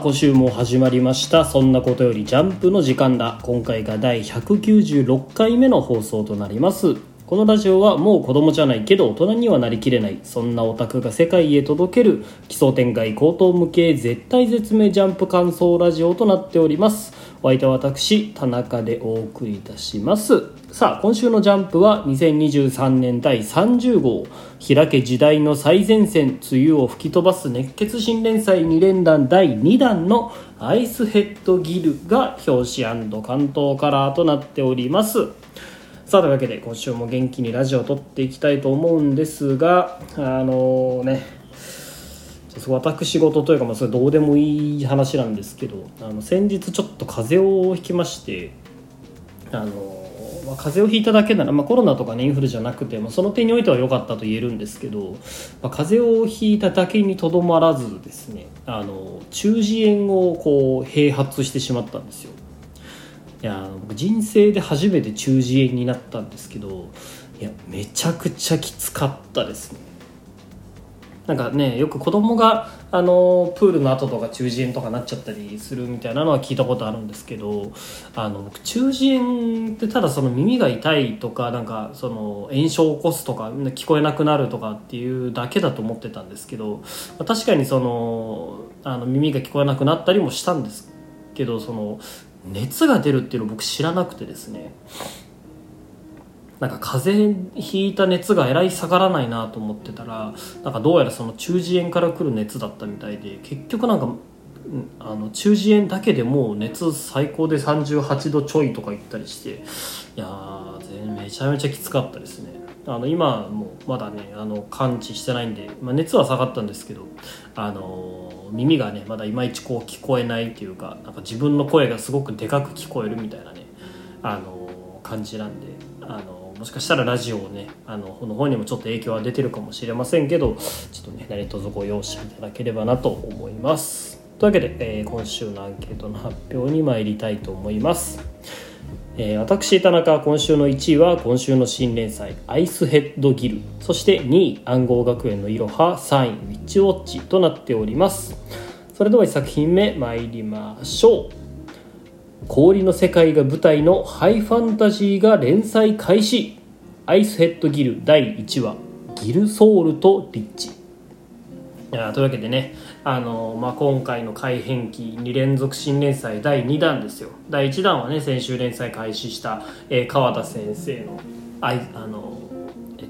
今週も始まりました。そんなことよりジャンプの時間だ。今回が第196回目の放送となります。このラジオはもう子供じゃないけど大人にはなりきれない。そんなオタクが世界へ届ける。奇想天外高等無形絶体絶命ジャンプ感想ラジオとなっております。お相手は私田中でお送りいたします。さあ今週のジャンプは2023年第30号開け時代の最前線梅雨を吹き飛ばす熱血新連載2連弾第2弾のアイスヘッドギルが表紙関東カラーとなっております。さあというわけで今週も元気にラジオを撮っていきたいと思うんですがあのね私事というか、まあ、それどうでもいい話なんですけどあの先日ちょっと風邪をひきましてあのまあ、風邪をひいただけなら、まあ、コロナとか、ね、インフルじゃなくて、まあ、その点においては良かったと言えるんですけど、まあ、風邪をひいただけにとどまらずですねあの中耳炎をこう併発してしまったんですよ。いや僕人生で初めて中耳炎になったんですけどいやめちゃくちゃきつかったですね。なんかねよく子供があのプールの後とか中耳炎とかなっちゃったりするみたいなのは聞いたことあるんですけどあの僕中耳炎ってただその耳が痛いとかなんかその炎症を起こすとか聞こえなくなるとかっていうだけだと思ってたんですけど確かにそのあの耳が聞こえなくなったりもしたんですけどその熱が出るっていうの僕知らなくてですね。なんか風邪ひいた熱がえらい下がらないなと思ってたらなんかどうやらその中耳炎から来る熱だったみたいで結局なんかあの中耳炎だけでもう熱最高で38度ちょいとかいったりしていやーめちゃめちゃきつかったですね。あの今もまだねあの感知してないんで、まあ、熱は下がったんですけどあの耳がねまだいまいちこう聞こえないっていうかなんか自分の声がすごくでかく聞こえるみたいなねあの感じなんであのもしかしたらラジオをねあのの方にもちょっと影響は出てるかもしれませんけどちょっとね何卒ご容赦いただければなと思います。というわけで、えー、今週のアンケートの発表に参りたいと思います。えー、私田中今週の1位は今週の新連載「アイスヘッドギル」そして2位暗号学園のいろは3位ウィッチウォッチとなっております。それでは1作品目参りましょう。氷の世界が舞台のハイファンタジーが連載開始。アイスヘッドギル第1話。ギルソウルとリッチ。いやというわけでねあの、まあ、今回の改編期2連続新連載第2弾ですよ。第1弾はね先週連載開始した、えー、川田先生のあいあの、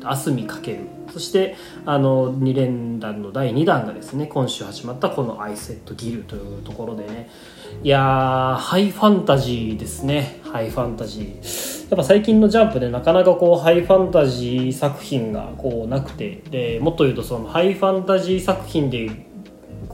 ーと、とみかける。そしてあの2連弾の第2弾がですね今週始まったこの「アイスヘッドギル」というところでね。いやハイファンタジーですね。ハイファンタジー。やっぱ最近のジャンプでなかなかこうハイファンタジー作品がこうなくて。でもっと言うとそのハイファンタジー作品で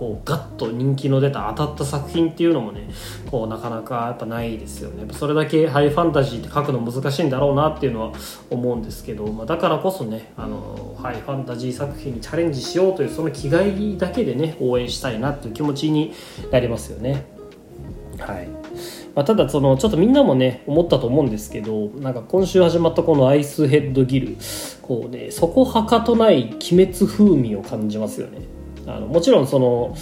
こうガッと人気の出た当たった作品っていうのもねこうなかなかやっぱないですよね。それだけハイファンタジーって書くの難しいんだろうなっていうのは思うんですけど、まあ、だからこそねあのハイファンタジー作品にチャレンジしようというその気概だけでね応援したいなっていう気持ちになりますよね。はい。まあ、ただそのちょっとみんなもね思ったと思うんですけどなんか今週始まったこのアイスヘッドギルこうねそこはかとない鬼滅風味を感じますよね。あのもちろんその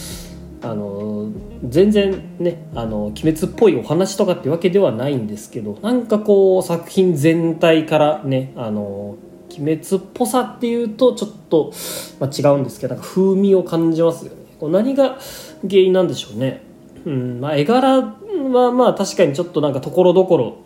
あの全然ねあの鬼滅っぽいお話とかってわけではないんですけどなんかこう作品全体からねあの鬼滅っぽさっていうとちょっと、まあ、違うんですけどなんか風味を感じますよね。こう何が原因なんでしょうね。うんまあ絵柄はまあ確かにちょっとなんかところどころ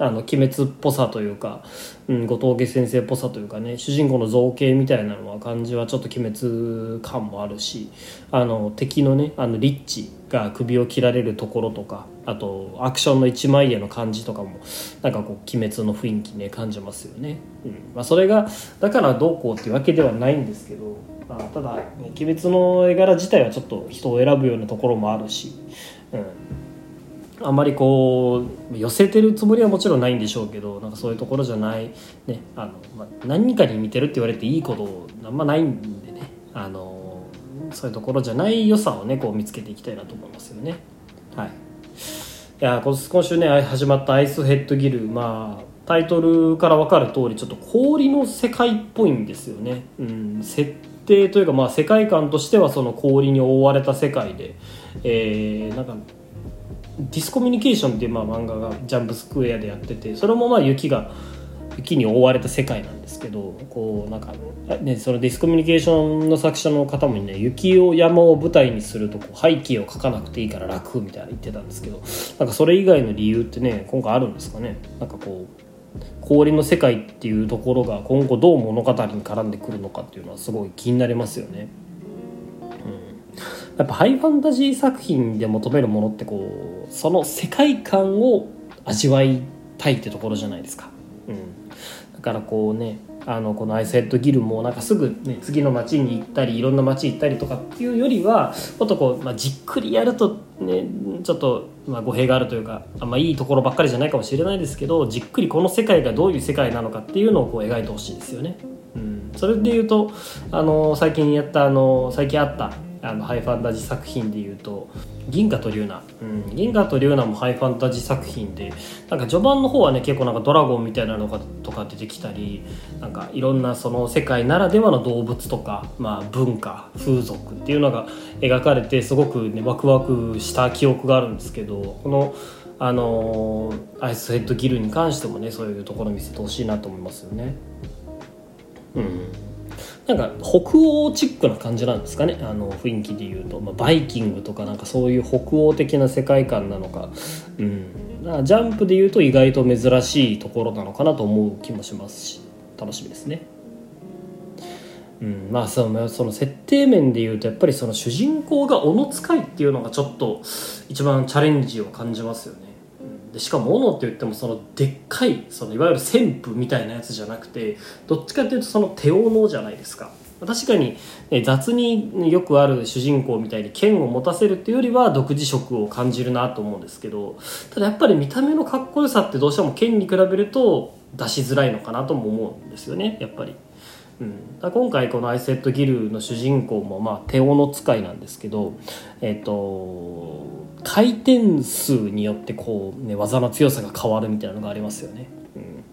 あの鬼滅っぽさというか、うん、後藤家先生っぽさというかね主人公の造形みたいなのは感じはちょっと鬼滅感もあるしあの敵のねあのリッチが首を切られるところとかあとアクションの一枚絵の感じとかもなんかこう鬼滅の雰囲気ね感じますよね、うん。まあ、それがだからどうこうっていうわけではないんですけど、まあ、ただ、ね、鬼滅の絵柄自体はちょっと人を選ぶようなところもあるし、うん。あまりこう寄せてるつもりはもちろんないんでしょうけどなんかそういうところじゃない、ねあのまあ、何かに似てるって言われていいことあんまないんでねあのそういうところじゃない良さをねこう見つけていきたいなと思いますよね。はい、いや今週ね始まった「アイスヘッドギル」まあタイトルから分かる通りちょっと氷の世界っぽいんですよね。うん、設定というか、まあ、世界観としてはその氷に覆われた世界でえー、なんかディスコミュニケーションっていうまあ漫画がジャンプスクエアでやっててそれもまあ雪が雪に覆われた世界なんですけどこうなんか、ね、そのディスコミュニケーションの作者の方もね雪を山を舞台にするとこう背景を描かなくていいから楽みたいな言ってたんですけどなんかそれ以外の理由ってね今回あるんですかね？なんかこう氷の世界っていうところが今後どう物語に絡んでくるのかっていうのはすごい気になりますよね。やっぱハイファンタジー作品で求めるものってこうその世界観を味わいたいってところじゃないですか。うん、だからこうねあのこのアイスヘッドギルもなんかすぐ、ね、次の町に行ったりいろんな町行ったりとかっていうよりはもっとこう、まあ、じっくりやるとねちょっと、まあ、語弊があるというかあんまいいところばっかりじゃないかもしれないですけどじっくりこの世界がどういう世界なのかっていうのをこう描いてほしいですよね。うん、それで言うとあの最近やったあの最近あったあのハイファンタジー作品でいうと「ギンカとリューナ」うん「ギンカとリューナ」もハイファンタジー作品でなんか序盤の方はね結構なんかドラゴンみたいなのがとか出てきたりなんかいろんなその世界ならではの動物とか、まあ、文化風俗っていうのが描かれてすごくねワクワクした記憶があるんですけどこのあのー、アイスヘッドギルに関してもねそういうところ見せてほしいなと思いますよね。うんなんか北欧チックな感じなんですかねあの雰囲気でいうと、まあ、バイキングとかなんかそういう北欧的な世界観なのか,、うん、かジャンプでいうと意外と珍しいところなのかなと思う気もしますし。楽しみですね。うん、まあそのその設定面でいうとやっぱりその主人公が斧使いっていうのがちょっと一番チャレンジを感じますよね。でしかも斧って言ってもそのでっかいそのいわゆる旋風みたいなやつじゃなくてどっちかっていうとその手斧じゃないですか確かに、ね、雑によくある主人公みたいに剣を持たせるっていうよりは独自色を感じるなと思うんですけどただやっぱり見た目のかっこよさってどうしても剣に比べると出しづらいのかなとも思うんですよねやっぱり。うん、今回このアイセット・ギルの主人公もまあ手斧使いなんですけど、えっ、ー、と回転数によってこう、ね、技の強さが変わるみたいなのがありますよね。うん。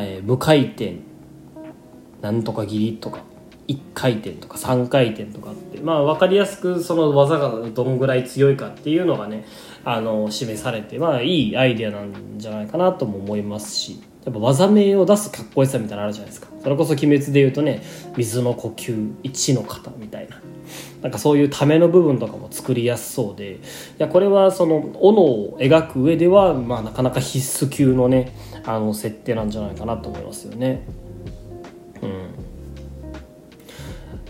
えー、無回転なんとか切りとか1回転とか3回転とかってまあ分かりやすくその技がどのぐらい強いかっていうのがねあの示されてまあいいアイデアなんじゃないかなとも思いますしやっぱ技名を出すかっこよさみたいなのあるじゃないですかそれこそ「鬼滅」でいうとね水の呼吸一の型みたいななんかそういうための部分とかも作りやすそうでいやこれはその斧を描く上では、まあ、なかなか必須級のねあの設定なんじゃないかなと思いますよね。うん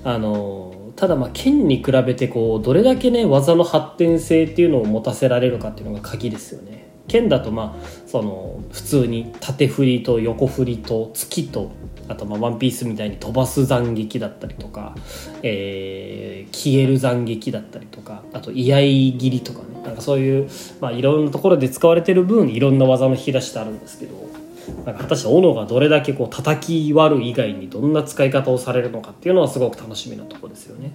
あのただまあ剣に比べてこうどれだけね技の発展性っていうのを持たせられるかっていうのが鍵ですよね。剣だとまあその普通に縦振りと横振りと突きとあとまあワンピースみたいに飛ばす斬撃だったりとか、えー、消える斬撃だったりとかあと居合切りとかねなんかそういう、まあ、いろんなところで使われてる分いろんな技の引き出しってあるんですけどなんか果たして斧がどれだけこう叩き割る以外にどんな使い方をされるのかっていうのはすごく楽しみなところですよね。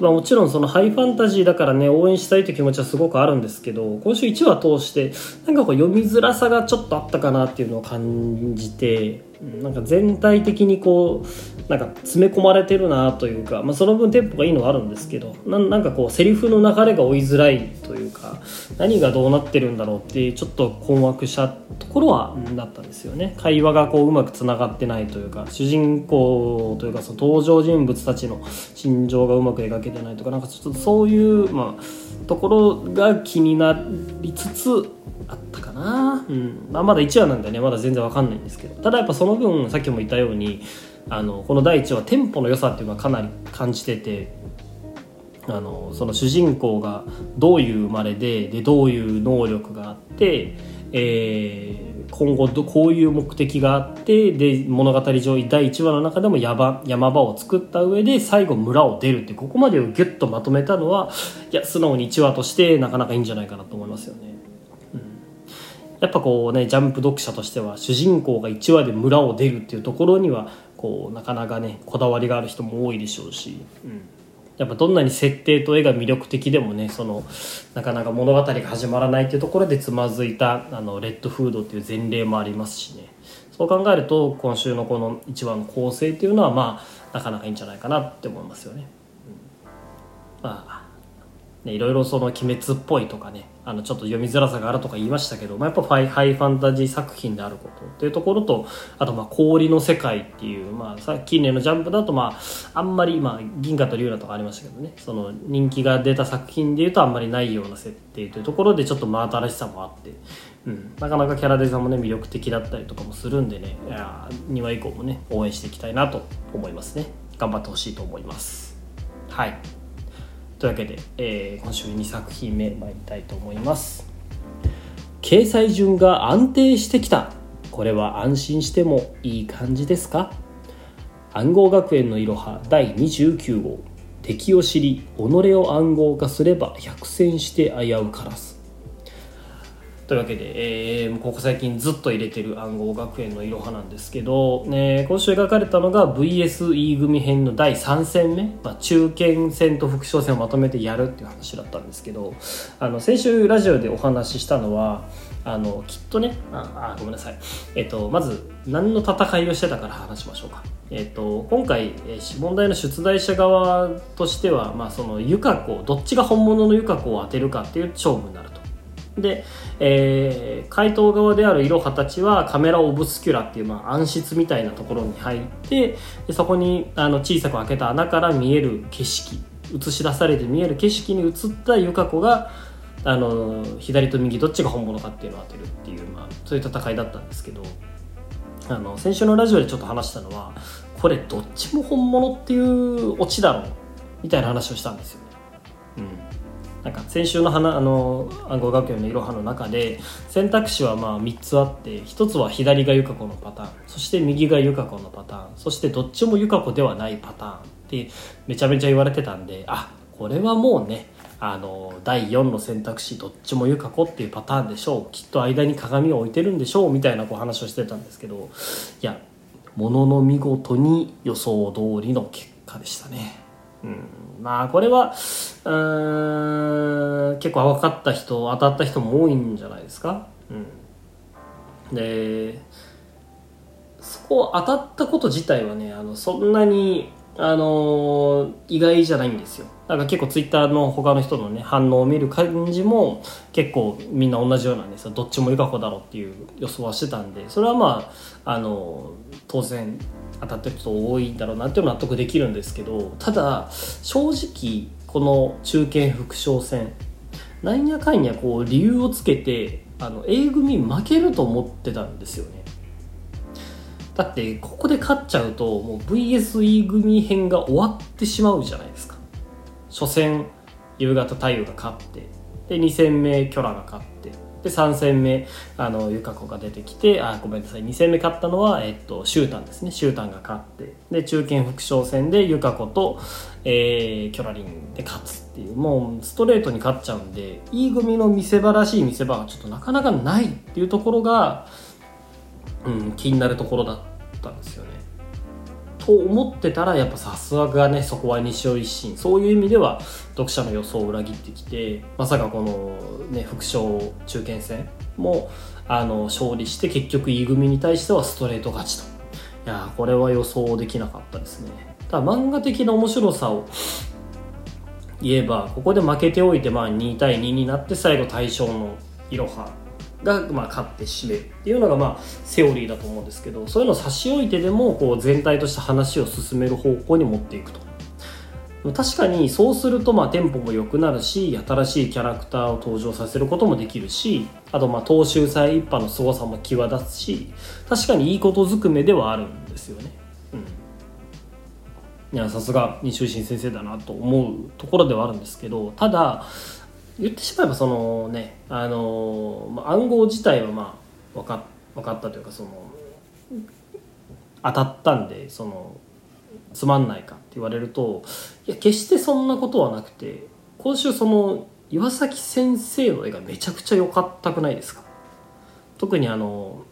まあ、もちろんそのハイファンタジーだからね応援したいという気持ちはすごくあるんですけど今週1話通してなんかこう読みづらさがちょっとあったかなっていうのを感じてなんか全体的にこうなんか詰め込まれてるなというか、まあ、その分テンポがいいのはあるんですけどなんかこうセリフの流れが追いづらいというか何がどうなってるんだろうってちょっと困惑したところはだったんですよね。会話がこううまくつながってないというか主人公というかその登場人物たちの心情がうまく描けてないとかなんかちょっとそういう、まあ、ところが気になりつつあったかな、うん。まあ、まだ1話なんでねまだ全然わかんないんですけど。ただやっぱその分さっきも言ったようにあのこの第1話テンポの良さっていうのはかなり感じててあのその主人公がどういう生まれででどういう能力があって、えー、今後どこういう目的があってで物語上第1話の中でも山山場を作った上で最後村を出るってここまでをギュッとまとめたのはいや素直に1話としてなかなかいいんじゃないかなと思いますよね。やっぱこうねジャンプ読者としては主人公が1話で村を出るっていうところにはこうなかなかねこだわりがある人も多いでしょうし、うん、やっぱどんなに設定と絵が魅力的でもねそのなかなか物語が始まらないっていうところでつまずいたあのレッドフードっていう前例もありますしね。そう考えると今週のこの1話の構成っていうのはまあなかなかいいんじゃないかなって思いますよね。うん。まあね、いろいろその鬼滅っぽいとかねあのちょっと読みづらさがあるとか言いましたけど、まあ、やっぱハイハイファンタジー作品であることっていうところとあとまあ氷の世界っていう、まあ、さ近年のジャンプだとまああんまり、まあ、銀河と龍河とかありましたけどね。その人気が出た作品でいうとあんまりないような設定というところでちょっと真新しさもあって、うん、なかなかキャラデザもね魅力的だったりとかもするんでね。いや2話以降もね応援していきたいなと思いますね。頑張ってほしいと思います。はい。というわけで、えー、今週2作品目参りたいと思います。掲載順が安定してきた。これは安心してもいい感じですか？暗号学園のいろは第29号。敵を知り己を暗号化すれば百戦して危うからずというわけで、えー、ここ最近ずっと入れてる暗号学園のいろはなんですけど、ね、今週描かれたのが VSE 組編の第3戦目、まあ、中堅戦と副将戦をまとめてやるっていう話だったんですけどあの先週ラジオでお話ししたのはあのきっとねああごめんなさい、えっと、まず何の戦いをしてたから話しましょうか。えっと、今回問題の出題者側としては、まあ、そのユカ子どっちが本物のユカ子を当てるかっていう勝負になるで、えー、回答側であるイロハたちはカメラオブスキュラっていう、まあ、暗室みたいなところに入ってでそこにあの小さく開けた穴から見える景色映し出されて見える景色に映ったユカ子があの左と右どっちが本物かっていうのを当てるっていう、まあ、そういう戦いだったんですけどあの先週のラジオでちょっと話したのはこれどっちも本物っていうオチだろうみたいな話をしたんですよね。うんなんか先週の花あの暗号学園のいろはの中で選択肢はまあ3つあって1つは左がゆか子のパターンそして右がゆか子のパターンそしてどっちもゆか子ではないパターンってめちゃめちゃ言われてたんであこれはもうねあの第4の選択肢どっちもゆか子っていうパターンでしょうきっと間に鏡を置いてるんでしょうみたいなこう話をしてたんですけどいやものの見事に予想通りの結果でしたね。うん。まあこれはうん結構分かった人当たった人も多いんじゃないですか、うん、でそこ当たったこと自体はねあのそんなにあの意外じゃないんですよ。だから結構ツイッターの他の人のね反応を見る感じも結構みんな同じようなんですよ。どっちもゆか子だろうっていう予想はしてたんでそれはまああの当然当たってる人多いんだろうなっていうのは納得できるんですけどただ正直この中堅副将戦なんやかんやこう理由をつけてあの A 組負けると思ってたんですよね。だってここで勝っちゃうともう VSE 組編が終わってしまうじゃないですか。初戦夕方太陽が勝ってで2戦目キョラが勝って。で3戦目あのユカ子が出てきてあごめんなさい2戦目勝ったのは、えっと、シュータンですね。シュータンが勝って。で中堅副将戦でユカ子と、えー、キョラリンで勝つっていう。もうストレートに勝っちゃうんで E 組の見せ場らしい見せ場がちょっとなかなかないっていうところが、うん、気になるところだったんですよね。と思ってたらやっぱさすがねそこは西尾一新そういう意味では読者の予想を裏切ってきてまさかこの、ね、副将中堅戦もあの勝利して結局 E 組に対してはストレート勝ちと。いやこれは予想できなかったですね。ただ漫画的な面白さを言えばここで負けておいてまあ2対2になって最後対象のいろはが、まあ、勝って締めるっていうのが、まあ、セオリーだと思うんですけどそういうのを差し置いてでもこう全体として話を進める方向に持っていくと確かにそうするとまあテンポも良くなるし新しいキャラクターを登場させることもできるしあとまあ東秀祭一派の凄さも際立つし確かにいいことずくめではあるんですよね。うん、いやさすが二周新先生だなと思うところではあるんですけどただ言ってしまえばそのねあの、まあ、暗号自体はまあ分か分かったというかその当たったんでそのつまんないかって言われるといや決してそんなことはなくて今週その岩崎先生の絵がめちゃくちゃ良かったくないですか？特にあの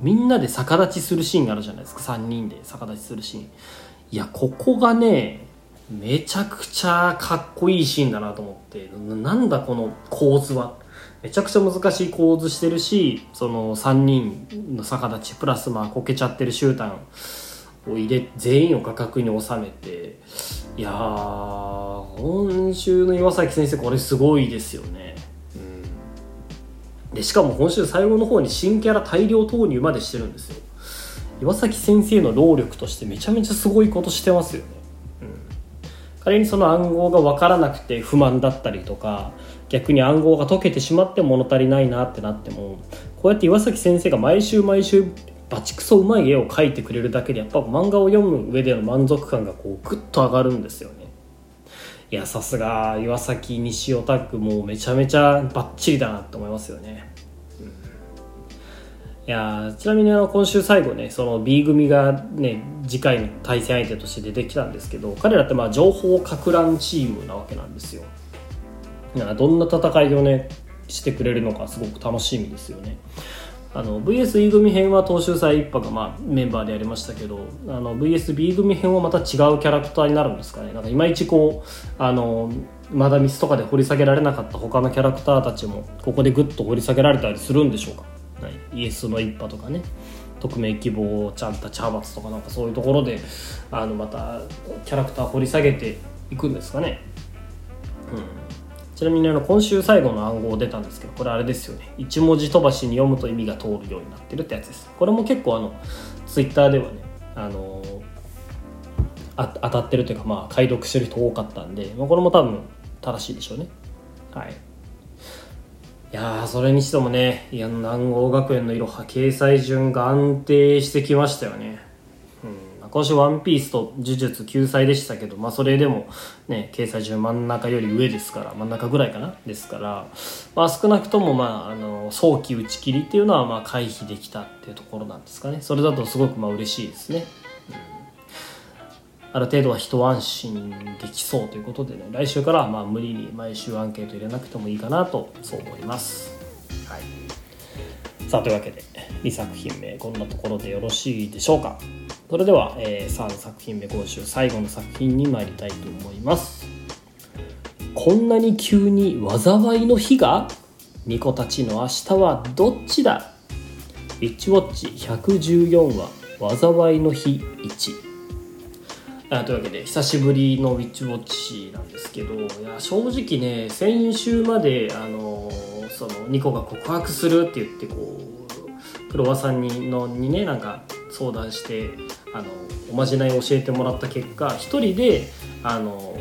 みんなで逆立ちするシーンがあるじゃないですか。3人で逆立ちするシーン。いやここがねめちゃくちゃかっこいいシーンだなと思って。なんだこの構図は。めちゃくちゃ難しい構図してるしその3人の逆立ちプラスまあこけちゃってるシュータンを入れ全員を画角に収めて。いやー今週の岩崎先生これすごいですよね、うん、でしかも今週最後の方に新キャラ大量投入までしてるんですよ。岩崎先生の労力としてめちゃめちゃすごいことしてますよね、うん、仮にその暗号が分からなくて不満だったりとか逆に暗号が解けてしまって物足りないなってなってもこうやって岩崎先生が毎週毎週バチクソうまい絵を描いてくれるだけでやっぱ漫画を読む上での満足感がこうグッと上がるんですよね。いやさすが岩崎西尾タッグもめちゃめちゃバッチリだなって思いますよね、いやちなみにあの今週最後ねその B 組がね次回の対戦相手として出てきたんですけど彼らってまあ情報かく乱チームなわけなんですよ。どんな戦いをねしてくれるのかすごく楽しみですよね。あの VSE 組編は東秀祭一派が、まあ、メンバーでやりましたけどあの VSB 組編はまた違うキャラクターになるんですかね。なんかいまいちこうあのまだミスとかで掘り下げられなかった他のキャラクターたちもここでぐっと掘り下げられたりするんでしょうか、はい、イエスの一派とかね。匿名希望ちゃんた茶髪とかなんかそういうところであのまたキャラクター掘り下げていくんですかね。うん。ちなみにあの今週最後の暗号出たんですけどこれあれですよね。1文字飛ばしに読むと意味が通るようになってるってやつです。これも結構あのツイッターではねあの当たってるというかまあ解読してる人多かったんで、まあ、これも多分正しいでしょうね。はい。いやそれにしてもねいや南郷学園のいろは掲載順が安定してきましたよねうん今週ワンピースと呪術救済でしたけど、まあそれでもね、掲載順真ん中より上ですから、真ん中ぐらいかな？ですから、まあ少なくともまあ、あの、早期打ち切りっていうのはまあ回避できたっていうところなんですかね。それだとすごくまあ嬉しいですね。うんある程度は一安心できそうということでね、来週からはまあ無理に毎週アンケート入れなくてもいいかなと、そう思います。はい。さあ、というわけで、2作品目、こんなところでよろしいでしょうか。それでは、えー、3作品目今週最後の作品に参りたいと思いますこんなに急に災いの日が？ニコたちの明日はどっちだ？ウィッチウォッチ114話災いの日1あというわけで久しぶりのウィッチウォッチなんですけどいや正直ね先週まであのそのニコが告白するって言ってこうクロワさんにのにねなんか相談してあのおまじないを教えてもらった結果一人であの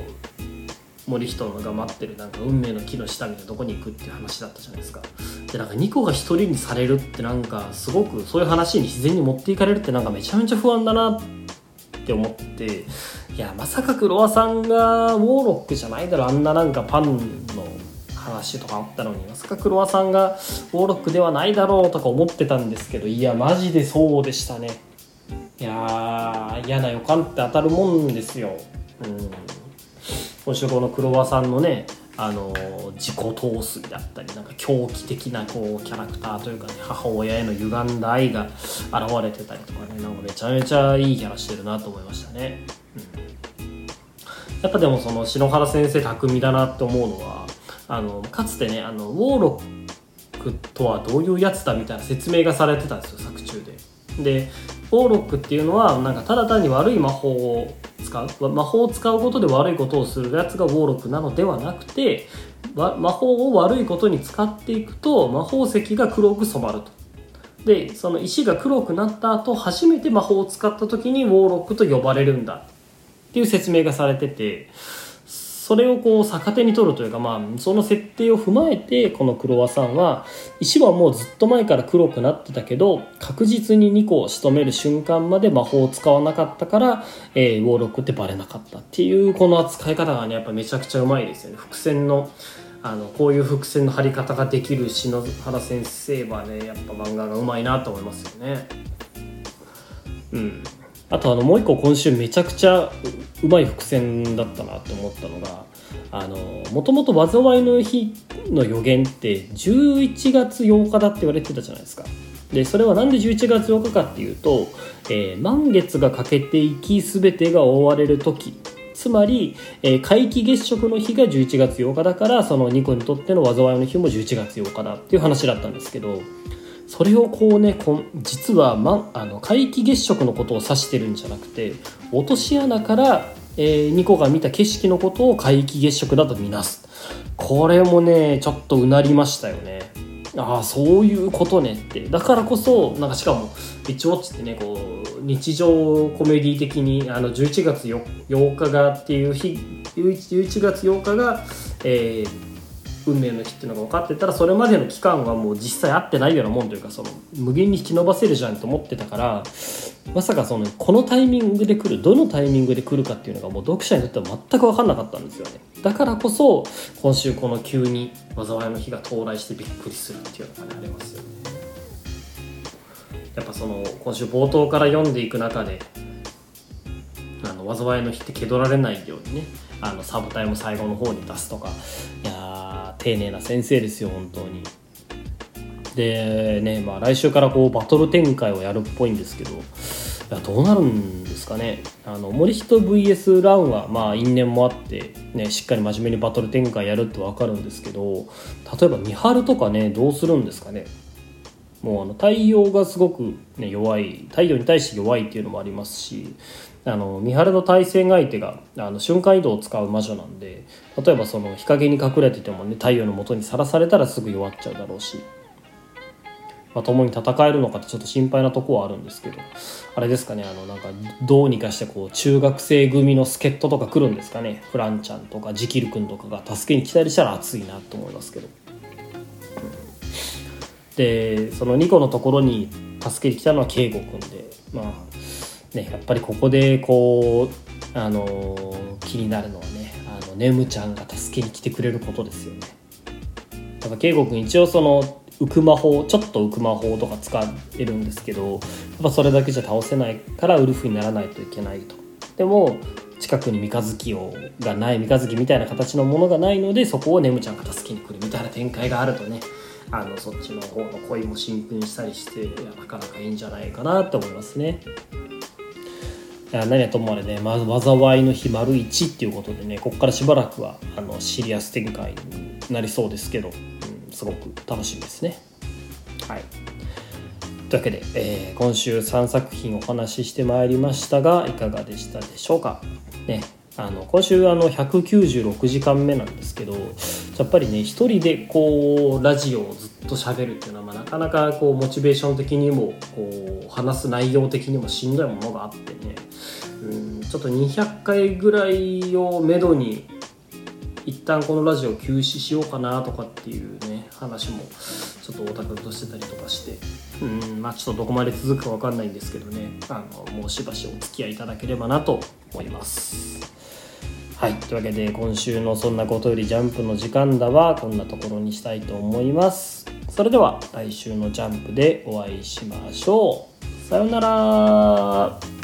森人が待ってるなんか運命の木の下みたいなとこに行くっていう話だったじゃないですか。でなんか2個が1人にされるってなんかすごくそういう話に自然に持っていかれるってなんかめちゃめちゃ不安だなって思っていやまさかクロワさんがウォーロックじゃないだろあんななんかパンの話とかあったのにまさかクロワさんがウォーロックではないだろうとか思ってたんですけどいやマジでそうでしたねいや嫌な予感って当たるもんですよ。うん、今週この黒輪さんのねあの自己陶酔だったりなんか狂気的なこうキャラクターというかね母親への歪んだ愛が現れてたりとかねなんかめちゃめちゃいいキャラしてるなと思いましたね。うん、やっぱでもその篠原先生巧みだなって思うのはあのかつてねあのウォーロックとはどういうやつだみたいな説明がされてたんですよ作中で。でオーロックっていうのはなんかただ単に悪い魔法を使う。魔法を使うことで悪いことをするやつがウォーロックなのではなくて魔法を悪いことに使っていくと魔法石が黒く染まると。でその石が黒くなった後初めて魔法を使った時にウォーロックと呼ばれるんだ。っていう説明がされてて。それをこう逆手に取るというか、まあ、その設定を踏まえてこのクロワさんは石はもうずっと前から黒くなってたけど確実に2個を仕留める瞬間まで魔法を使わなかったから、えー、ウォーロックってバレなかったっていうこの扱い方がねやっぱめちゃくちゃうまいですよね。伏線のあのこういう伏線の張り方ができる篠原先生はねやっぱ漫画がうまいなと思いますよね。うん。あとあのもう一個今週めちゃくちゃうまい伏線だったなって思ったのがもともと災いの日の予言って11月8日だって言われてたじゃないですか。でそれはなんで11月8日かっていうと、えー、満月が欠けていき全てが覆われる時。つまり、えー、皆既月食の日が11月8日だからその2個にとっての災いの日も11月8日だっていう話だったんですけどそれをこうねこ実は、ま、あの皆既月食のことを指してるんじゃなくて落とし穴からえー、ニコが見た景色のことを皆既月食だとみなす。これもねちょっとうなりましたよね。ああそういうことねって。だからこそなんかしかもビッチウォッチってねこう日常コメディ的にあの11月 8, 日がっていう日11月8日が、えー、運命の日っていうのが分かってたらそれまでの期間はもう実際合ってないようなもんというかその無限に引き伸ばせるじゃんと思ってたからまさかそのこのタイミングで来るどのタイミングで来るかっていうのがもう読者にとっては全く分かんなかったんですよね。だからこそ今週この急に災いの日が到来してびっくりするっていうのがねありますよね。やっぱその今週冒頭から読んでいく中であの災いの日って気取られないようにねあのサブタイも最後の方に出すとかいや丁寧な先生ですよ本当に。でねまあ来週からこうバトル展開をやるっぽいんですけどいやどうなるんですかね。あの森人 VS ランはまあ因縁もあってねしっかり真面目にバトル展開やるって分かるんですけど例えば三春とかねどうするんですかね。もうあの太陽がすごく、ね、弱い太陽に対して弱いっていうのもありますしあの三原の対戦相手があの瞬間移動を使う魔女なんで例えばその日陰に隠れててもね太陽のもとにさらされたらすぐ弱っちゃうだろうし、まあ、共に戦えるのかってちょっと心配なとこはあるんですけどあれですかねあのなんかどうにかしてこう中学生組の助っ人とか来るんですかねフランちゃんとかジキル君とかが助けに来たりしたら熱いなと思いますけど。でその2個のところに助けに来たのは圭吾君でまあねやっぱりここでこうあの気になるのはねあのネムちゃんが助けに来てくれることですよね。だから圭吾君一応その浮く魔法ちょっと浮く魔法とか使えるんですけどやっぱそれだけじゃ倒せないからウルフにならないといけないと。でも近くに三日月をがない三日月みたいな形のものがないのでそこをネムちゃんが助けに来るみたいな展開があるとねあのそっちの方の恋も進展したりしてなかなかいいんじゃないかなと思いますね。何はともあれね、ま、災いの日丸1っていうことでねここからしばらくはあのシリアス展開になりそうですけど、うん、すごく楽しみですね。はいというわけで、えー、今週3作品お話ししてまいりましたがいかがでしたでしょうか。ねあの今週あの196時間目なんですけどやっぱりね一人でこうラジオをずっと喋るっていうのは、まあ、なかなかこうモチベーション的にもこう話す内容的にもしんどいものがあってね。うんちょっと200回ぐらいをめどに一旦このラジオを休止しようかなとかっていうね話もちょっとオタクとしてたりとかして。うんまあちょっとどこまで続くか分かんないんですけどね。あのもうしばしお付き合いいただければなと思います。はい。というわけで今週の「そんなことよりジャンプ」の時間だはこんなところにしたいと思います。それでは来週の「ジャンプ」でお会いしましょう。さようなら。